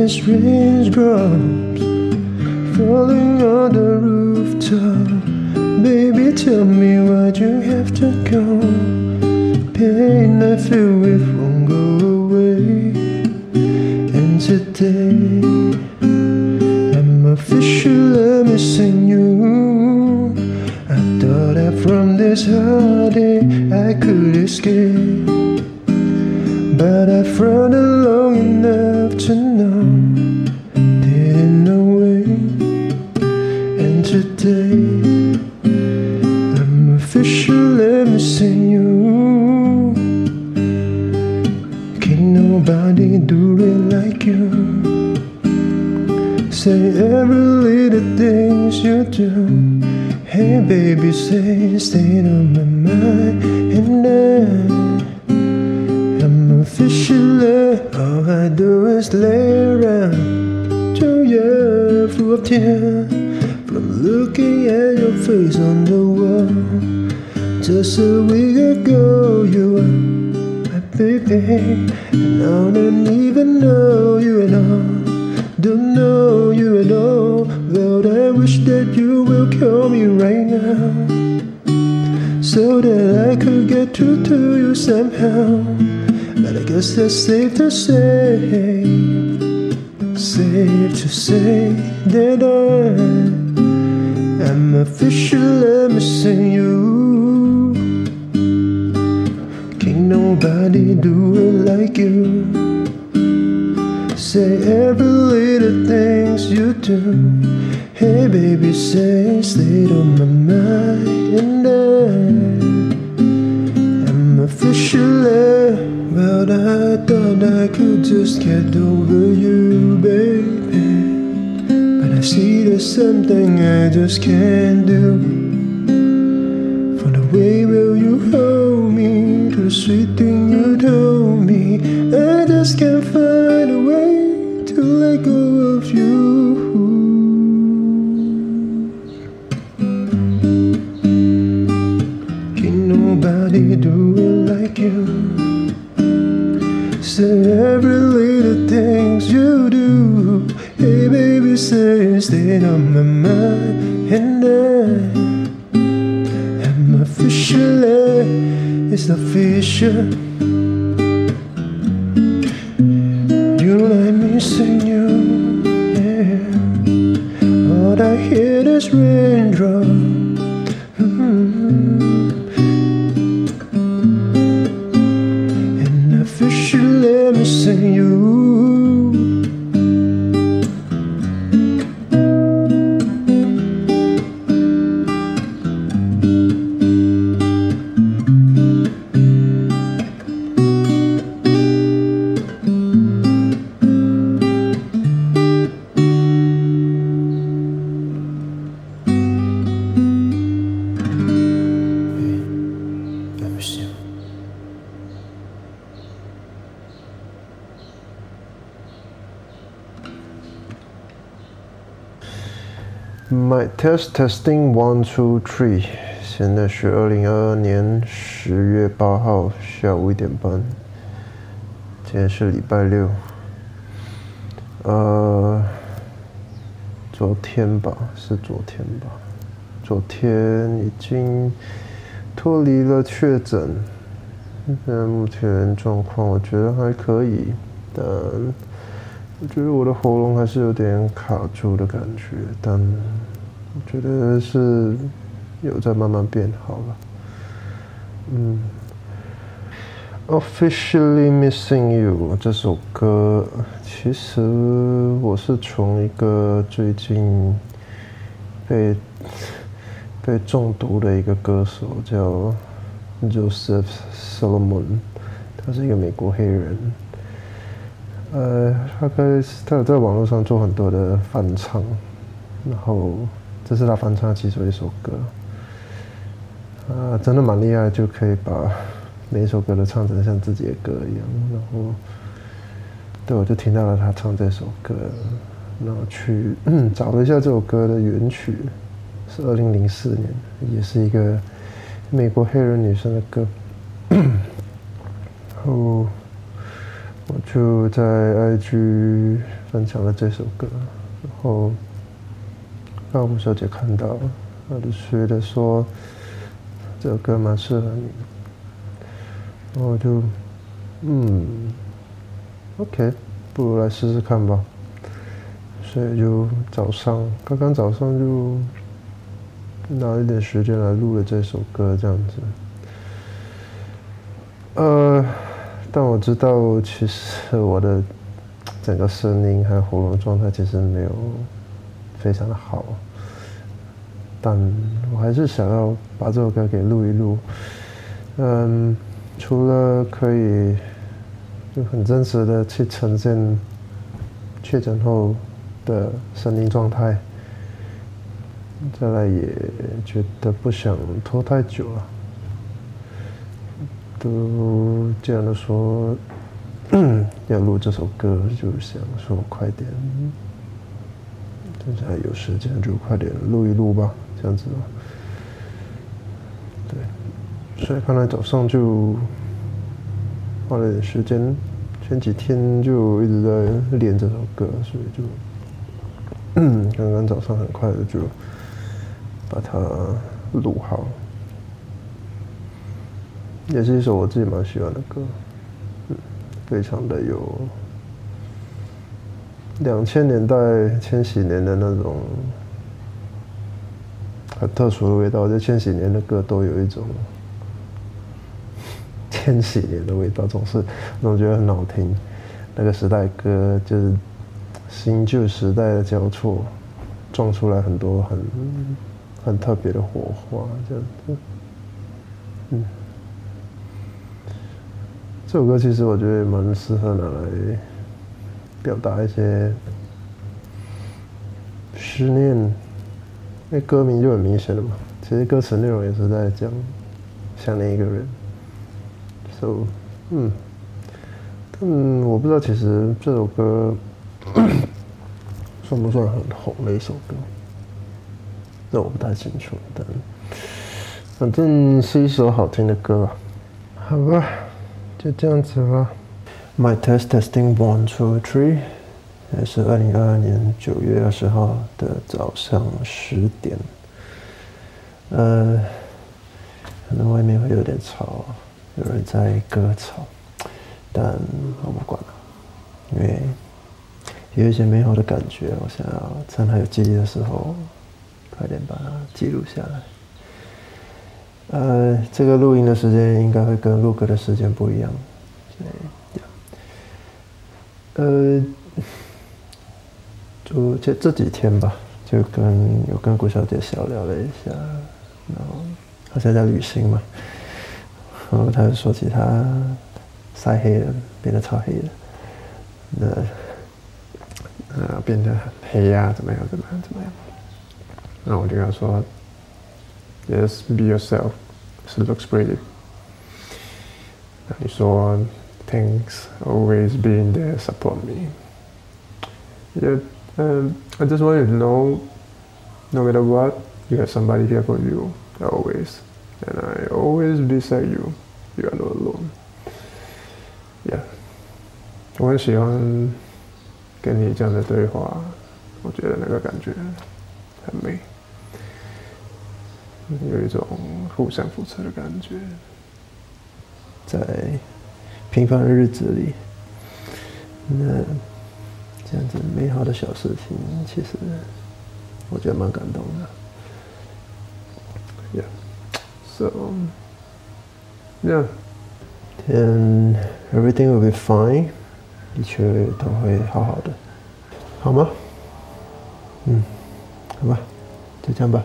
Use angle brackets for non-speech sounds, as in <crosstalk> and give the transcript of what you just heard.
these raindrops falling on the rooftop. Baby, tell me why'd you have to go? Pain I feel it won't go away. And today, I'm officially missing you. I thought that from this heartache I could escape. But I frowned today, I'm officially missing you. Can't nobody do it like you. Say every little things you do. Hey baby, say stay on my mind and then. I'm officially all I do is lay around to you full of tears looking at your face on the wall. Just a week ago, you were my baby, and I don't even know you at all. Don't know you at all, but I wish that you will call me right now so that I could get through to you somehow. But I guess that's safe to say, safe to say that I am officially missing you. Can't nobody do it like you. Say every little things you do. Hey baby, say stay on my mind and I am officially. But I thought I could just get over you, baby. See there's something I just can't do. For the way will you hold me, to the sweet thing you told me, I just can't find a way to let go of you. Can't nobody do it like you. Say every voices that are my mind and I am officially is the fisher. You like me missing you, yeah. All I hear is raindrops. My test testing one two three，现在是二零二二年十月八号下午一点半，今天是礼拜六。呃，昨天吧，是昨天吧，昨天已经脱离了确诊，现在目前状况我觉得还可以，但我觉得我的喉咙还是有点卡住的感觉，但我觉得是有在慢慢变好了。嗯，Officially Missing You 这首歌，其实我是从一个最近被被中毒的一个歌手叫 Joseph Solomon，他是一个美国黑人。呃，大概是他在网络上做很多的翻唱，然后这是他翻唱其中一首歌，啊，真的蛮厉害，就可以把每一首歌都唱成像自己的歌一样。然后，对，我就听到了他唱这首歌，然后去 <clears throat> 找了一下这首歌的原曲，是二零零四年，也是一个美国黑人女生的歌，<clears throat> 然后。我就在 IG 分享了这首歌，然后让吴小姐看到，她就觉得说这首歌蛮适合你，然后我就嗯，OK，不如来试试看吧。所以就早上刚刚早上就拿一点时间来录了这首歌，这样子。呃。但我知道，其实我的整个声音还有喉咙状态其实没有非常的好，但我还是想要把这首歌给录一录。嗯，除了可以就很真实的去呈现确诊后的声音状态，再来也觉得不想拖太久了。都这样的说，<coughs> 要录这首歌，就想说快点，现在有时间就快点录一录吧，这样子。对，所以看来早上就花了点时间，前几天就一直在练这首歌，所以就刚刚早上很快的就把它录好。也是一首我自己蛮喜欢的歌，嗯，非常的有两千年代、千禧年的那种很特殊的味道。就千禧年的歌都有一种千禧年的味道，总是总觉得很好听。那个时代歌就是新旧时代的交错，撞出来很多很很特别的火花，这样子，嗯。这首歌其实我觉得蛮适合拿来表达一些思念，因为歌名就很明显了嘛。其实歌词内容也是在讲想念一个人。So，嗯，嗯，我不知道其实这首歌 <coughs> 算不算很红的一首歌，这我不太清楚，但反正是一首好听的歌吧，好吧。就这样子吧。My test testing one two three，也是二零二二年九月二十号的早上十点。呃，可能外面会有点吵，有人在割草，但我不管了，因为有一些美好的感觉，我想要趁还有记忆的时候，快点把它记录下来。呃，这个录音的时间应该会跟录歌的时间不一样，对，呃，就这这几天吧，就跟有跟顾小姐小聊了一下，然后她现在旅行嘛，然后她就说起她晒黑了，变得超黑的，那啊变得很黑呀，怎么样怎么样怎么样，那我就跟她说。，Just be yourself. It looks pretty. And you saw things always being there support me. Yeah, um, I just want you to know, no matter what, you have somebody here for you, always. And I always beside you. You are not alone. Yeah. 我很喜欢跟你这样的对话，我觉得那个感觉很美。有一种互相扶持的感觉，在 平凡的日子里，那这样子美好的小事情，其实我觉得蛮感动的。Yeah, so yeah, and everything will be fine，一切都会好好的，好吗？嗯，好吧，就这样吧。